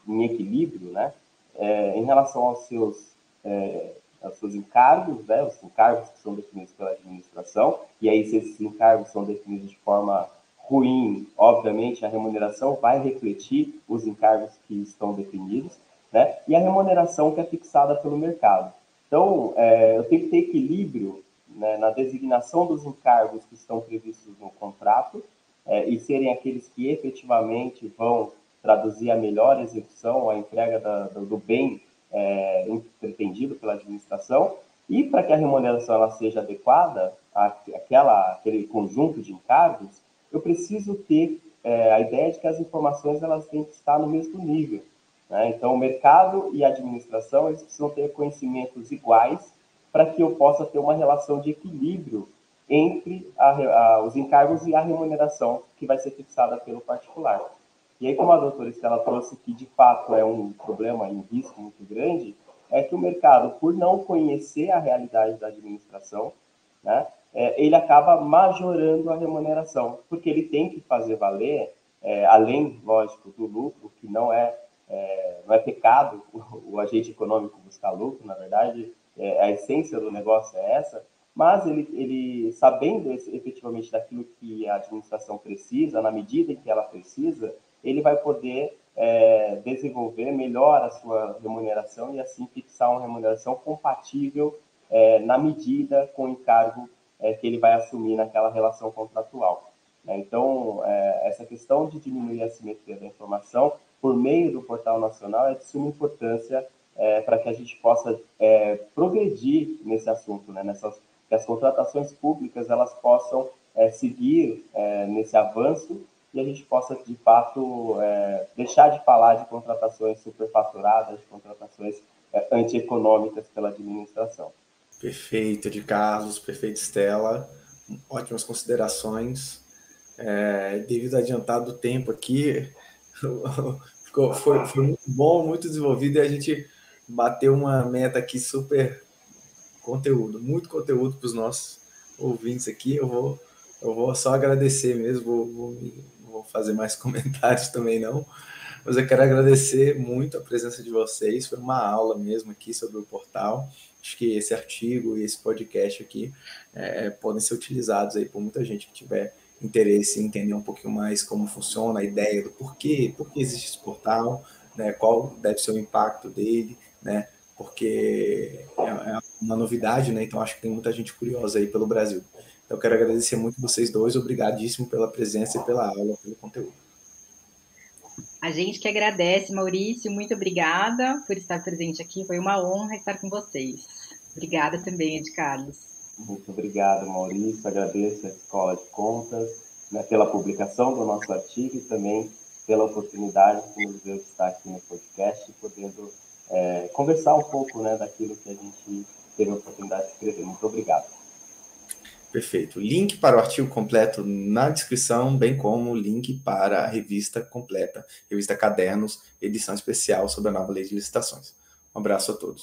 em equilíbrio, né? É, em relação aos seus é, os seus encargos, né, os encargos que são definidos pela administração, e aí se esses encargos são definidos de forma ruim, obviamente a remuneração vai refletir os encargos que estão definidos, né, e a remuneração que é fixada pelo mercado. Então, é, eu tenho que ter equilíbrio né, na designação dos encargos que estão previstos no contrato é, e serem aqueles que efetivamente vão traduzir a melhor execução, a entrega da, do, do bem é, pela administração, e para que a remuneração ela seja adequada àquela, àquele conjunto de encargos, eu preciso ter é, a ideia de que as informações elas têm que estar no mesmo nível. Né? Então, o mercado e a administração eles precisam ter conhecimentos iguais para que eu possa ter uma relação de equilíbrio entre a, a, os encargos e a remuneração que vai ser fixada pelo particular. E aí, como a doutora Estela trouxe que de fato é um problema e um risco muito grande, é que o mercado, por não conhecer a realidade da administração, né, é, ele acaba majorando a remuneração, porque ele tem que fazer valer, é, além, lógico, do lucro, que não é, é, não é pecado o, o, agente econômico buscar lucro, na verdade, é, a essência do negócio é essa, mas ele, ele sabendo efetivamente daquilo que a administração precisa, na medida em que ela precisa, ele vai poder é, desenvolver melhor a sua remuneração e assim fixar uma remuneração compatível é, na medida com o encargo é, que ele vai assumir naquela relação contratual. Né? Então, é, essa questão de diminuir a simetria da informação por meio do portal nacional é de suma importância é, para que a gente possa é, progredir nesse assunto, né? Nessas, que as contratações públicas elas possam seguir nesse avanço e a gente possa, de fato, é, deixar de falar de contratações superfaturadas, de contratações é, antieconômicas pela administração. Perfeito, de Carlos, perfeito, Estela. Ótimas considerações. É, devido ao adiantado tempo aqui, ficou, foi, foi muito bom, muito desenvolvido e a gente bateu uma meta aqui super conteúdo, muito conteúdo para os nossos ouvintes aqui. Eu vou, eu vou só agradecer mesmo, vou, vou fazer mais comentários também não, mas eu quero agradecer muito a presença de vocês, foi uma aula mesmo aqui sobre o portal, acho que esse artigo e esse podcast aqui é, podem ser utilizados aí por muita gente que tiver interesse em entender um pouquinho mais como funciona a ideia do porquê, por que existe esse portal, né, qual deve ser o impacto dele, né, porque é, é uma novidade, né, então acho que tem muita gente curiosa aí pelo Brasil. Eu quero agradecer muito vocês dois, obrigadíssimo pela presença e pela aula, pelo conteúdo. A gente que agradece, Maurício, muito obrigada por estar presente aqui, foi uma honra estar com vocês. Obrigada também, Ed Carlos. Muito obrigado, Maurício, agradeço a Escola de Contas né, pela publicação do nosso artigo e também pela oportunidade que nos deu de estar aqui no podcast, podendo é, conversar um pouco né, daquilo que a gente teve a oportunidade de escrever. Muito obrigado. Perfeito. Link para o artigo completo na descrição, bem como link para a revista completa, revista Cadernos, edição especial sobre a nova lei de licitações. Um abraço a todos.